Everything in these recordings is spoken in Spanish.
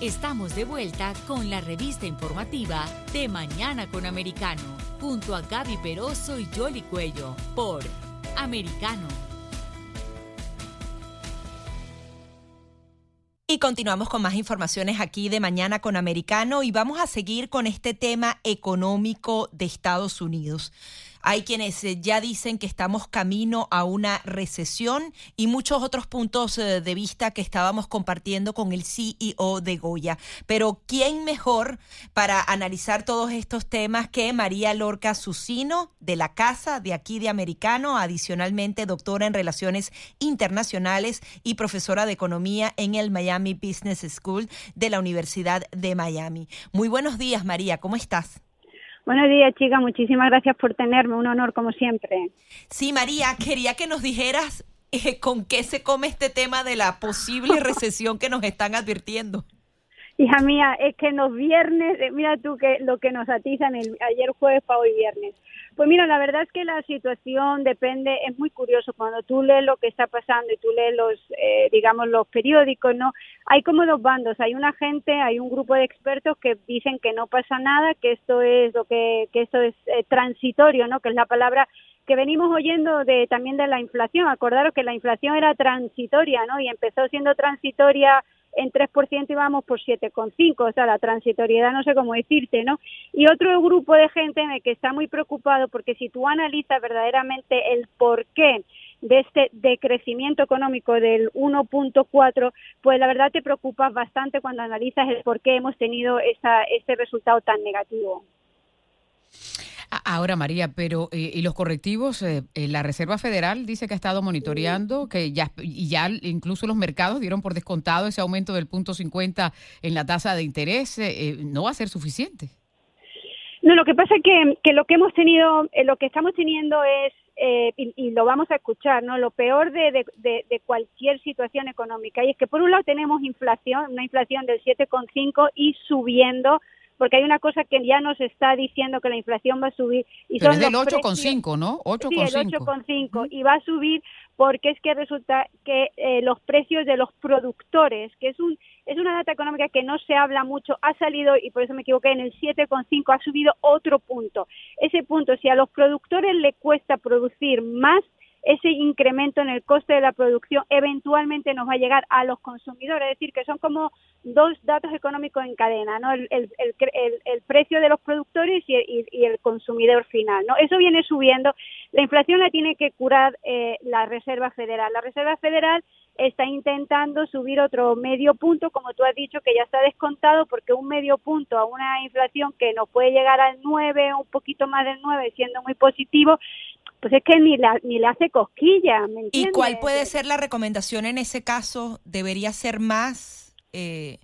Estamos de vuelta con la revista informativa de Mañana con Americano, junto a Gaby Peroso y Jolly Cuello, por Americano. Y continuamos con más informaciones aquí de Mañana con Americano y vamos a seguir con este tema económico de Estados Unidos. Hay quienes eh, ya dicen que estamos camino a una recesión y muchos otros puntos eh, de vista que estábamos compartiendo con el CEO de Goya. Pero ¿quién mejor para analizar todos estos temas que María Lorca Susino de la Casa de aquí de Americano, adicionalmente doctora en Relaciones Internacionales y profesora de Economía en el Miami Business School de la Universidad de Miami? Muy buenos días, María, ¿cómo estás? Buenos días, chica. Muchísimas gracias por tenerme. Un honor, como siempre. Sí, María, quería que nos dijeras eh, con qué se come este tema de la posible recesión que nos están advirtiendo. Hija mía, es que los viernes, eh, mira tú que lo que nos atizan el, ayer jueves para hoy viernes. Pues mira, la verdad es que la situación depende, es muy curioso cuando tú lees lo que está pasando y tú lees los, eh, digamos, los periódicos, ¿no? Hay como dos bandos, hay una gente, hay un grupo de expertos que dicen que no pasa nada, que esto es lo que, que esto es eh, transitorio, ¿no? Que es la palabra que venimos oyendo de también de la inflación. Acordaros que la inflación era transitoria, ¿no? Y empezó siendo transitoria en 3% y vamos por 7,5%, o sea, la transitoriedad no sé cómo decirte, ¿no? Y otro grupo de gente en el que está muy preocupado porque si tú analizas verdaderamente el porqué de este decrecimiento económico del 1.4, pues la verdad te preocupas bastante cuando analizas el por qué hemos tenido esa, ese resultado tan negativo. Ahora, María, pero eh, ¿y los correctivos? Eh, eh, la Reserva Federal dice que ha estado monitoreando, que ya, ya incluso los mercados dieron por descontado ese aumento del punto 50 en la tasa de interés. ¿No va a ser suficiente? No, lo que pasa es que, que lo que hemos tenido, lo que estamos teniendo es y, y, lo vamos a escuchar, ¿no? Lo peor de, de, cualquier situación económica. Y es que por un lado tenemos inflación, una inflación del 7,5 y subiendo porque hay una cosa que ya nos está diciendo que la inflación va a subir. Y Pero es del 8,5, ¿no? 8,5. Sí, el 8,5. Y va a subir porque es que resulta que eh, los precios de los productores, que es un es una data económica que no se habla mucho, ha salido, y por eso me equivoqué, en el 7,5 ha subido otro punto. Ese punto, si a los productores le cuesta producir más, ese incremento en el coste de la producción eventualmente nos va a llegar a los consumidores, es decir, que son como dos datos económicos en cadena, ¿no? El, el, el, precio de los productores y, y, el consumidor final, ¿no? Eso viene subiendo. La inflación la tiene que curar eh, la Reserva Federal. La Reserva Federal está intentando subir otro medio punto, como tú has dicho, que ya está descontado, porque un medio punto a una inflación que nos puede llegar al 9, un poquito más del 9, siendo muy positivo, pues es que ni, la, ni le hace cosquilla. ¿me ¿Y cuál puede ser la recomendación en ese caso? ¿Debería ser más? Eh...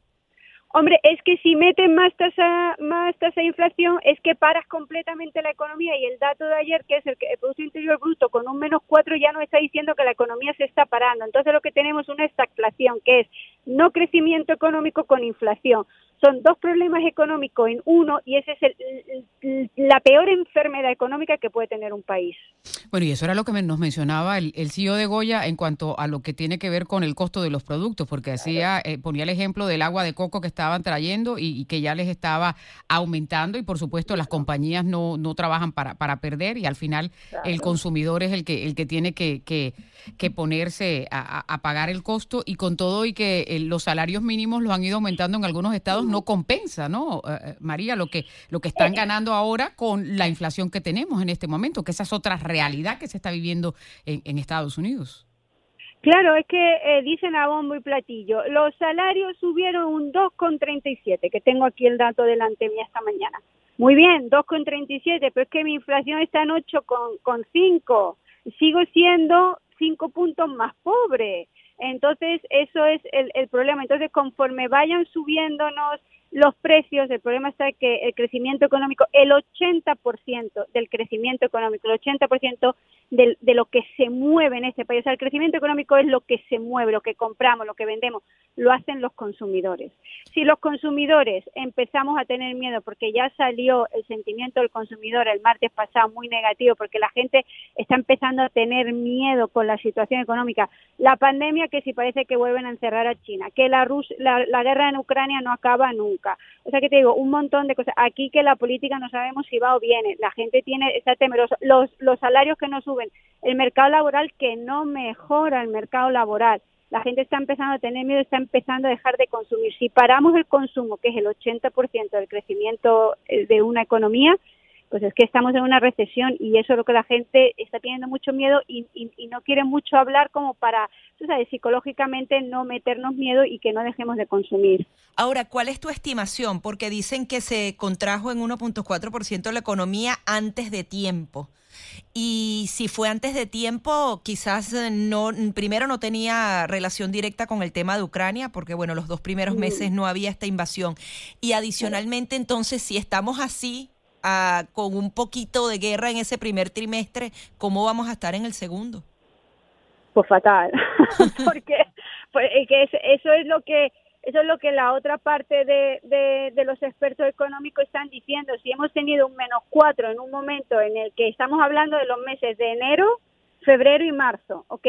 Hombre, es que si meten más tasa, más tasa de inflación, es que paras completamente la economía y el dato de ayer, que es el, el Producto Interior Bruto con un menos cuatro, ya no está diciendo que la economía se está parando. Entonces lo que tenemos es una estagflación, que es no crecimiento económico con inflación son dos problemas económicos en uno y esa es el, la peor enfermedad económica que puede tener un país. Bueno, y eso era lo que nos mencionaba el, el CEO de Goya en cuanto a lo que tiene que ver con el costo de los productos, porque hacía eh, ponía el ejemplo del agua de coco que estaban trayendo y, que ya les estaba aumentando y por supuesto las compañías no, no trabajan para, para perder y al final el consumidor es el que, el que tiene que, que, que ponerse a, a, pagar el costo y con todo y que eh, los salarios mínimos los han ido aumentando en algunos estados no compensa, ¿no, eh, María, lo que, lo que están ganando ahora con la inflación que tenemos en este momento, que esa es otra realidad que se está viviendo en, Estados Unidos? Claro, es que eh, dicen a bombo y platillo, los salarios subieron un 2,37, que tengo aquí el dato delante mía esta mañana. Muy bien, 2,37, pero es que mi inflación está en 8,5. Sigo siendo 5 puntos más pobre. Entonces, eso es el, el, problema. Entonces, conforme vayan subiéndonos los precios, el problema está que el crecimiento económico, el 80% del crecimiento económico, el 80% de, de lo que se mueve en este país, o sea, el crecimiento económico es lo que se mueve, lo que compramos, lo que vendemos, lo hacen los consumidores. Si los consumidores empezamos a tener miedo, porque ya salió el sentimiento del consumidor el martes pasado muy negativo, porque la gente está empezando a tener miedo con la situación económica, la pandemia que si parece que vuelven a encerrar a China, que la, la, la guerra en Ucrania no acaba nunca, o sea que te digo, un montón de cosas. Aquí que la política no sabemos si va o viene. La gente tiene está temerosa. Los, los salarios que no suben, el mercado laboral que no mejora el mercado laboral. La gente está empezando a tener miedo, está empezando a dejar de consumir. Si paramos el consumo, que es el 80% del crecimiento eh, de una economía, pues es que estamos en una recesión y eso es lo que la gente está teniendo mucho miedo y, no quiere mucho hablar como para, tú sabes, psicológicamente no meternos miedo y que no dejemos de consumir. Ahora, ¿cuál es tu estimación? Porque dicen que se contrajo en 1.4% la economía antes de tiempo. Y si fue antes de tiempo, quizás no, primero no tenía relación directa con el tema de Ucrania, porque bueno, los dos primeros mm. meses no había esta invasión. Y adicionalmente, entonces, si estamos así, con un poquito de guerra en ese primer trimestre, ¿cómo vamos a estar en el segundo? Pues fatal, porque pues, que eso es lo que eso es lo que la otra parte de, de, los expertos económicos están diciendo. Si hemos tenido un menos cuatro en un momento en el que estamos hablando de los meses de enero, febrero y marzo, ¿ok?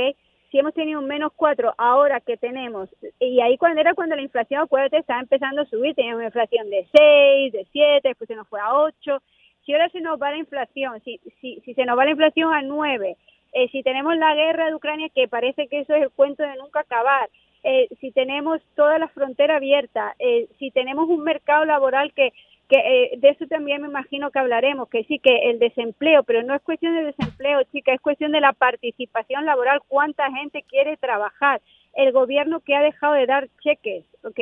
Si hemos tenido un menos 4 ahora que tenemos, y ahí cuando era cuando la inflación, acuérdate, estaba empezando a subir, teníamos una inflación de 6, de 7, después se nos fue a 8, si ahora se nos va la inflación, si, si, si se nos va la inflación a 9, eh, si tenemos la guerra de Ucrania, que parece que eso es el cuento de nunca acabar, eh, si tenemos toda la frontera abierta, eh, si tenemos un mercado laboral que que eh, de eso también me imagino que hablaremos, que sí, que el desempleo, pero no es cuestión de desempleo, chica, es cuestión de la participación laboral, cuánta gente quiere trabajar, el gobierno que ha dejado de dar cheques, ¿ok?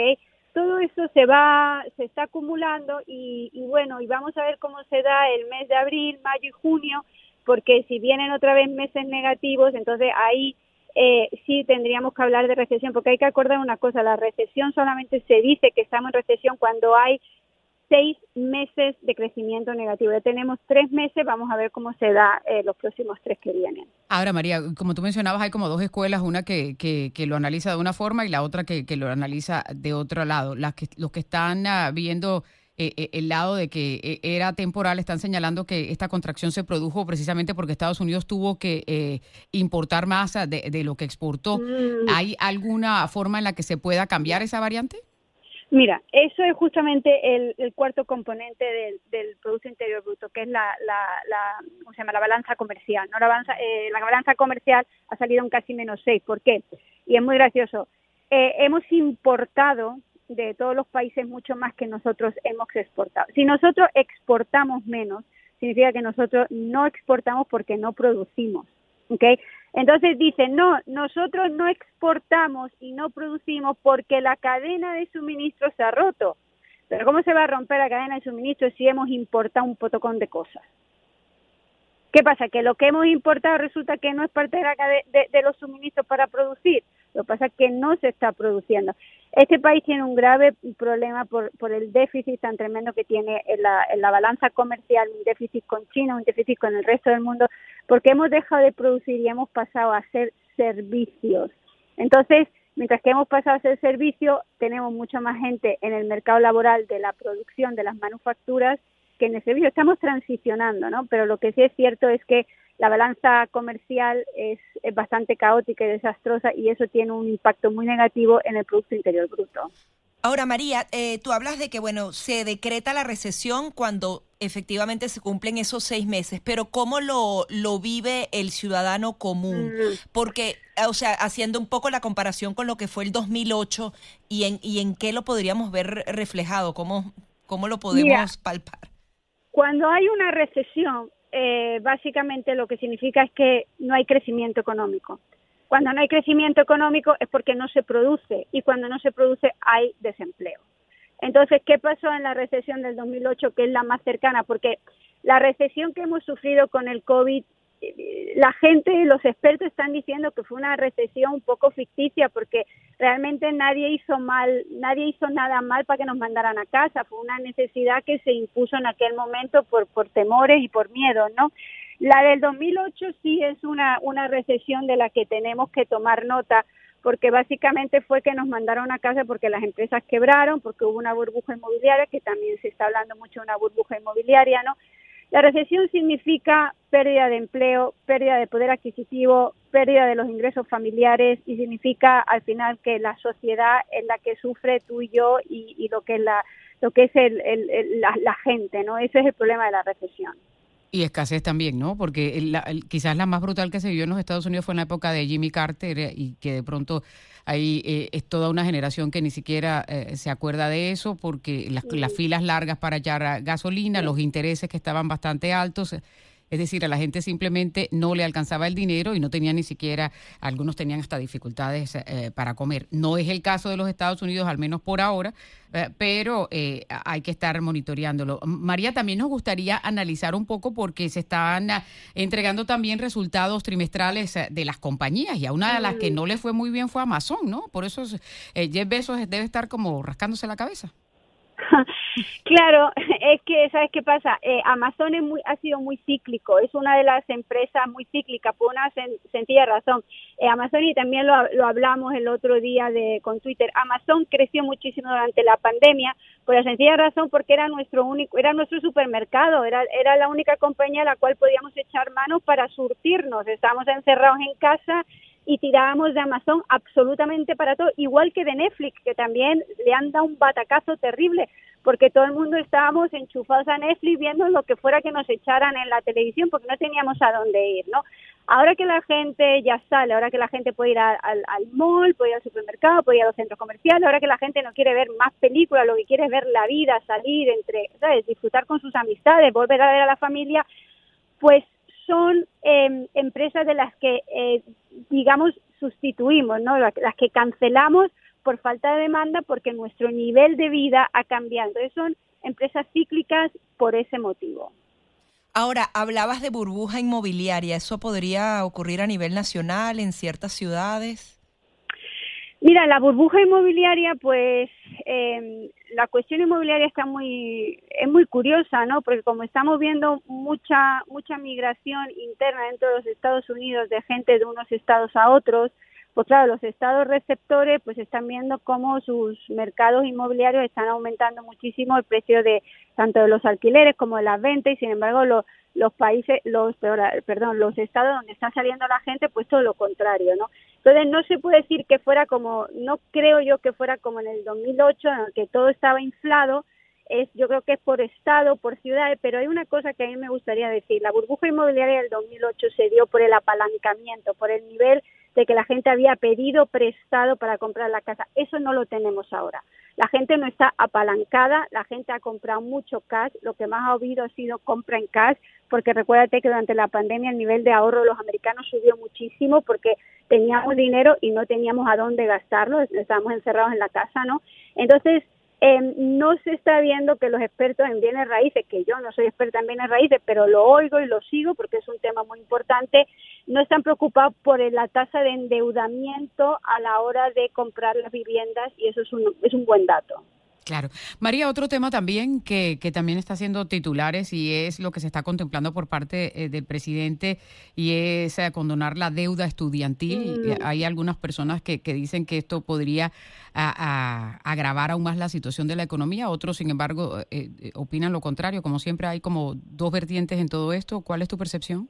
Todo eso se va, se está acumulando y, y bueno, y vamos a ver cómo se da el mes de abril, mayo y junio, porque si vienen otra vez meses negativos, entonces ahí eh, sí tendríamos que hablar de recesión, porque hay que acordar una cosa, la recesión solamente se dice que estamos en recesión cuando hay seis meses de crecimiento negativo. Ya tenemos tres meses, vamos a ver cómo se da eh, los próximos tres que vienen. Ahora, María, como tú mencionabas, hay como dos escuelas, una que, que, lo analiza de una forma y la otra que, que lo analiza de otro lado. Las que, los que están ah, viendo eh, eh, el lado de que era temporal están señalando que esta contracción se produjo precisamente porque Estados Unidos tuvo que importar más de, de, lo que exportó. Mm. ¿Hay alguna forma en la que se pueda cambiar esa variante? Mira, eso es justamente el, cuarto componente del, Producto Interior Bruto, que es la, ¿cómo se llama? la balanza comercial. ¿no? La, balanza, eh, la balanza comercial ha salido en casi menos seis. ¿Por qué? Y es muy gracioso. Eh, hemos importado de todos los países mucho más que nosotros hemos exportado. Si nosotros exportamos menos, significa que nosotros no exportamos porque no producimos. ¿okay? Entonces dicen, no, nosotros no exportamos y no producimos porque la cadena de suministro se ha roto. Pero ¿cómo se va a romper la cadena de suministro si hemos importado un potocón de cosas? ¿Qué pasa? Que lo que hemos importado resulta que no es parte de, la, de, los suministros para producir. Lo que pasa es que no se está produciendo. Este país tiene un grave problema por, por el déficit tan tremendo que tiene en la, en la balanza comercial, un déficit con China, un déficit con el resto del mundo, porque hemos dejado de producir y hemos pasado a hacer servicios. Entonces, mientras que hemos pasado a hacer servicios, tenemos mucha más gente en el mercado laboral de la producción, de las manufacturas, que en el servicio estamos transicionando, ¿no? Pero lo que sí es cierto es que la balanza comercial es, bastante caótica y desastrosa y eso tiene un impacto muy negativo en el Producto Interior Bruto. Ahora, María, eh, tú hablas de que, bueno, se decreta la recesión cuando efectivamente se cumplen esos seis meses, pero ¿cómo lo, lo vive el ciudadano común? Mm. Porque, o sea, haciendo un poco la comparación con lo que fue el 2008 y en, y en qué lo podríamos ver reflejado, cómo, cómo lo podemos palpar. Cuando hay una recesión, eh, básicamente lo que significa es que no hay crecimiento económico. Cuando no hay crecimiento económico es porque no se produce y cuando no se produce hay desempleo. Entonces, ¿qué pasó en la recesión del 2008, que es la más cercana? Porque la recesión que hemos sufrido con el COVID la gente, los expertos están diciendo que fue una recesión un poco ficticia porque realmente nadie hizo mal, nadie hizo nada mal para que nos mandaran a casa, fue una necesidad que se impuso en aquel momento por, por temores y por miedo, ¿no? La del 2008 sí es una, una recesión de la que tenemos que tomar nota porque básicamente fue que nos mandaron a casa porque las empresas quebraron, porque hubo una burbuja inmobiliaria, que también se está hablando mucho de una burbuja inmobiliaria, ¿no? La recesión significa pérdida de empleo, pérdida de poder adquisitivo, pérdida de los ingresos familiares y significa al final que la sociedad es la que sufre tú y yo y, lo que es la lo que es el, la, gente, ¿no? Ese es el problema de la recesión. Y escasez también, ¿no? Porque quizás la más brutal que se vio en los Estados Unidos fue en la época de Jimmy Carter eh, y que de pronto ahí eh, es toda una generación que ni siquiera eh, se acuerda de eso porque las, las filas largas para echar gasolina, los intereses que estaban bastante altos es decir, a la gente simplemente no le alcanzaba el dinero y no tenía ni siquiera, algunos tenían hasta dificultades eh, para comer. No es el caso de los Estados Unidos, al menos por ahora, eh, pero eh, hay que estar monitoreándolo. María, también nos gustaría analizar un poco porque se están entregando también resultados trimestrales de las compañías y a una de las que mm. no le fue muy bien fue Amazon, ¿no? Por eso Jeff Bezos debe estar como rascándose la cabeza. claro, es que, ¿sabes qué pasa? Eh, Amazon es muy, ha sido muy cíclico, es una de las empresas muy cíclicas por una sencilla razón. Eh, Amazon, y también lo, lo, hablamos el otro día de, con Twitter, Amazon creció muchísimo durante la pandemia por la sencilla razón porque era nuestro único, era nuestro supermercado, era, era la única compañía a la cual podíamos echar mano para surtirnos. Estábamos encerrados en casa y tirábamos de Amazon absolutamente para todo, igual que de Netflix, que también le han dado un batacazo terrible, porque todo el mundo estábamos enchufados a Netflix viendo lo que fuera que nos echaran en la televisión, porque no teníamos a dónde ir, ¿no? Ahora que la gente ya sale, ahora que la gente puede ir al, al mall, puede ir al supermercado, puede ir a los centros comerciales, ahora que la gente no quiere ver más películas, lo que quiere es ver la vida, salir, entre, ¿sabes? disfrutar con sus amistades, volver a ver a la familia, pues son em, empresas de las que, eh, digamos, sustituimos, ¿no? Las, que cancelamos por falta de demanda porque nuestro nivel de vida ha cambiado. Entonces son empresas cíclicas por ese motivo. Ahora, hablabas de burbuja inmobiliaria. ¿Eso podría ocurrir a nivel nacional en ciertas ciudades? Mira, la burbuja inmobiliaria, pues eh, la cuestión inmobiliaria está muy es muy curiosa, ¿no? Porque como estamos viendo mucha mucha migración interna dentro de los Estados Unidos de gente de unos estados a otros, pues claro, los estados receptores pues están viendo cómo sus mercados inmobiliarios están aumentando muchísimo el precio de tanto de los alquileres como de las ventas y sin embargo los los países, los, perdón, los estados donde está saliendo la gente, pues todo lo contrario, ¿no? Entonces no se puede decir que fuera como, no creo yo que fuera como en el 2008, en el que todo estaba inflado, es, yo creo que es por estado, por ciudades, pero hay una cosa que a mí me gustaría decir, la burbuja inmobiliaria del 2008 se dio por el apalancamiento, por el nivel de que la gente había pedido prestado para comprar la casa. Eso no lo tenemos ahora. La gente no está apalancada, la gente ha comprado mucho cash, lo que más ha habido ha sido compra en cash, porque recuérdate que durante la pandemia el nivel de ahorro de los americanos subió muchísimo porque teníamos dinero y no teníamos a dónde gastarlo, estábamos encerrados en la casa, ¿no? Entonces, eh, no se está viendo que los expertos en bienes raíces, que yo no soy experta en bienes raíces, pero lo oigo y lo sigo porque es un tema muy importante, no están preocupados por la tasa de endeudamiento a la hora de comprar las viviendas y eso es un, es un buen dato. Claro. María, otro tema también que, que, también está haciendo titulares y es lo que se está contemplando por parte eh, del presidente y es eh, condonar la deuda estudiantil. Mm. Eh, hay algunas personas que, que, dicen que esto podría agravar aún más la situación de la economía, otros, sin embargo, opinan lo contrario. Como siempre, hay como dos vertientes en todo esto. ¿Cuál es tu percepción?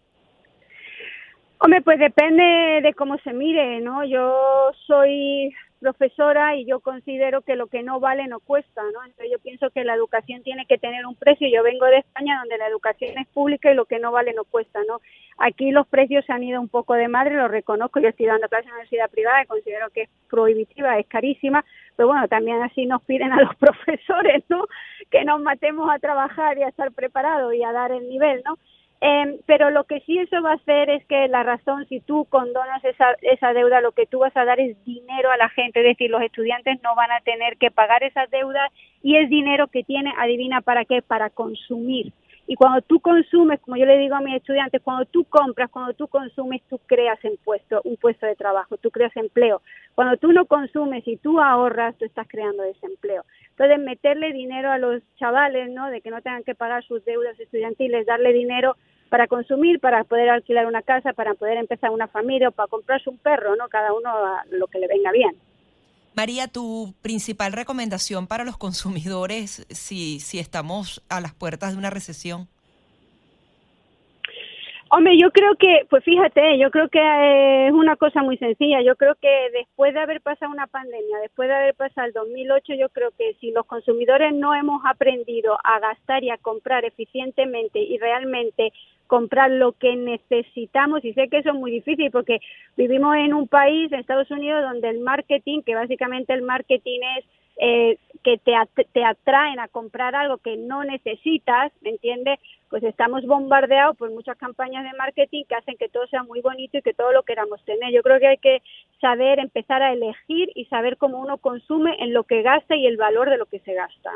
Hombre, pues depende de cómo se mire, ¿no? Yo soy profesora y yo considero que lo que no vale no cuesta, ¿no? Entonces yo pienso que la educación tiene que tener un precio. Yo vengo de España donde la educación es pública y lo que no vale no cuesta, ¿no? Aquí los precios se han ido un poco de madre, lo reconozco, yo estoy dando clases en la universidad privada y considero que es prohibitiva, es carísima, pero bueno, también así nos piden a los profesores, ¿no? Que nos matemos a trabajar y a estar preparados y a dar el nivel, ¿no? Eh, pero lo que sí eso va a hacer es que la razón, si tú condonas esa, esa deuda, lo que tú vas a dar es dinero a la gente, es decir, los estudiantes no van a tener que pagar esa deuda y es dinero que tiene, adivina para qué, para consumir. Y cuando tú consumes, como yo le digo a mis estudiantes, cuando tú compras, cuando tú consumes, tú creas un puesto, un puesto de trabajo, tú creas empleo. Cuando tú no consumes y tú ahorras, tú estás creando desempleo. Entonces, meterle dinero a los chavales, ¿no? De que no tengan que pagar sus deudas estudiantiles, darle dinero para consumir, para poder alquilar una casa, para poder empezar una familia o para comprarse un perro, ¿no? Cada uno a lo que le venga bien. María, tu principal recomendación para los consumidores si, si estamos a las puertas de una recesión. Hombre, yo creo que, pues fíjate, yo creo que eh, es una cosa muy sencilla. Yo creo que después de haber pasado una pandemia, después de haber pasado el 2008, yo creo que si los consumidores no hemos aprendido a gastar y a comprar eficientemente y realmente comprar lo que necesitamos, y sé que eso es muy difícil porque vivimos en un país, en Estados Unidos, donde el marketing, que básicamente el marketing es eh, que te, te atraen a comprar algo que no necesitas, ¿me entiendes? Pues estamos bombardeados por muchas campañas de marketing que hacen que todo sea muy bonito y que todo lo queramos tener. Yo creo que hay que saber empezar a elegir y saber cómo uno consume en lo que gasta y el valor de lo que se gasta.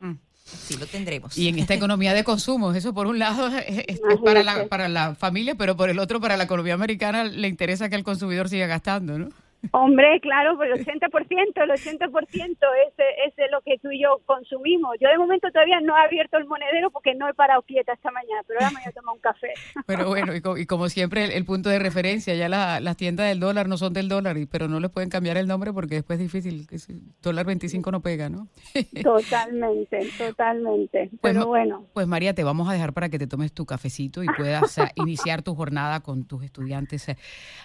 Mm. Sí, lo tendremos. Y en esta economía de consumo, eso por un lado es, para, la, para la familia, pero por el otro, para la economía americana, le interesa que el consumidor siga gastando, ¿no? Hombre, claro, pues el 80%, el 80% es, es lo que tú y yo consumimos. Yo de momento todavía no he abierto el monedero porque no he parado quieta esta mañana, pero ahora me voy a tomar un café. Pero bueno, y, como siempre, el, punto de referencia, ya las tiendas del dólar no son del dólar, pero no les pueden cambiar el nombre porque después es difícil, dólar 25 no pega, ¿no? Totalmente, totalmente, pues pero bueno. Pues María, te vamos a dejar para que te tomes tu cafecito y puedas iniciar tu jornada con tus estudiantes eh,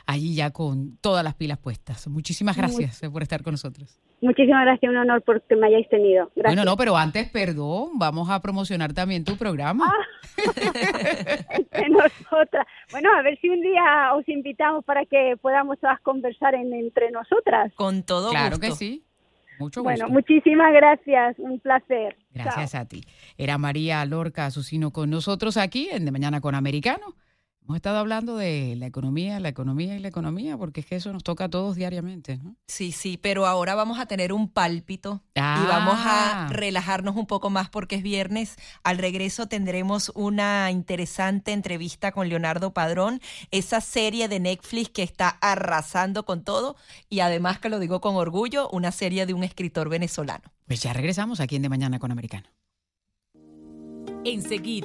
allí ya con todas las pilas puestas. Muchísimas gracias eh, por estar con nosotros. Muchísimas gracias, un honor porque me hayáis tenido. Gracias. Bueno, no, pero antes, perdón, vamos a promocionar también tu programa. Ah, nosotras. Bueno, a ver si un día os invitamos para que podamos todas conversar entre nosotras. Con todo claro gusto. Claro que sí. Mucho gusto. Bueno, muchísimas gracias, un placer. Gracias a ti. Era María Lorca Azucino con nosotros aquí en De Mañana con Americano. Hemos estado hablando de la economía, la economía y la economía, porque es que eso nos toca a todos diariamente. ¿no? Sí, sí, pero ahora vamos a tener un pálpito y vamos a ah. relajarnos un poco más porque es viernes. Al regreso tendremos una interesante entrevista con Leonardo Padrón, esa serie de Netflix que está arrasando con todo y además, que lo digo con orgullo, una serie de un escritor venezolano. Pues ya regresamos aquí en De Mañana con Americano. Enseguida.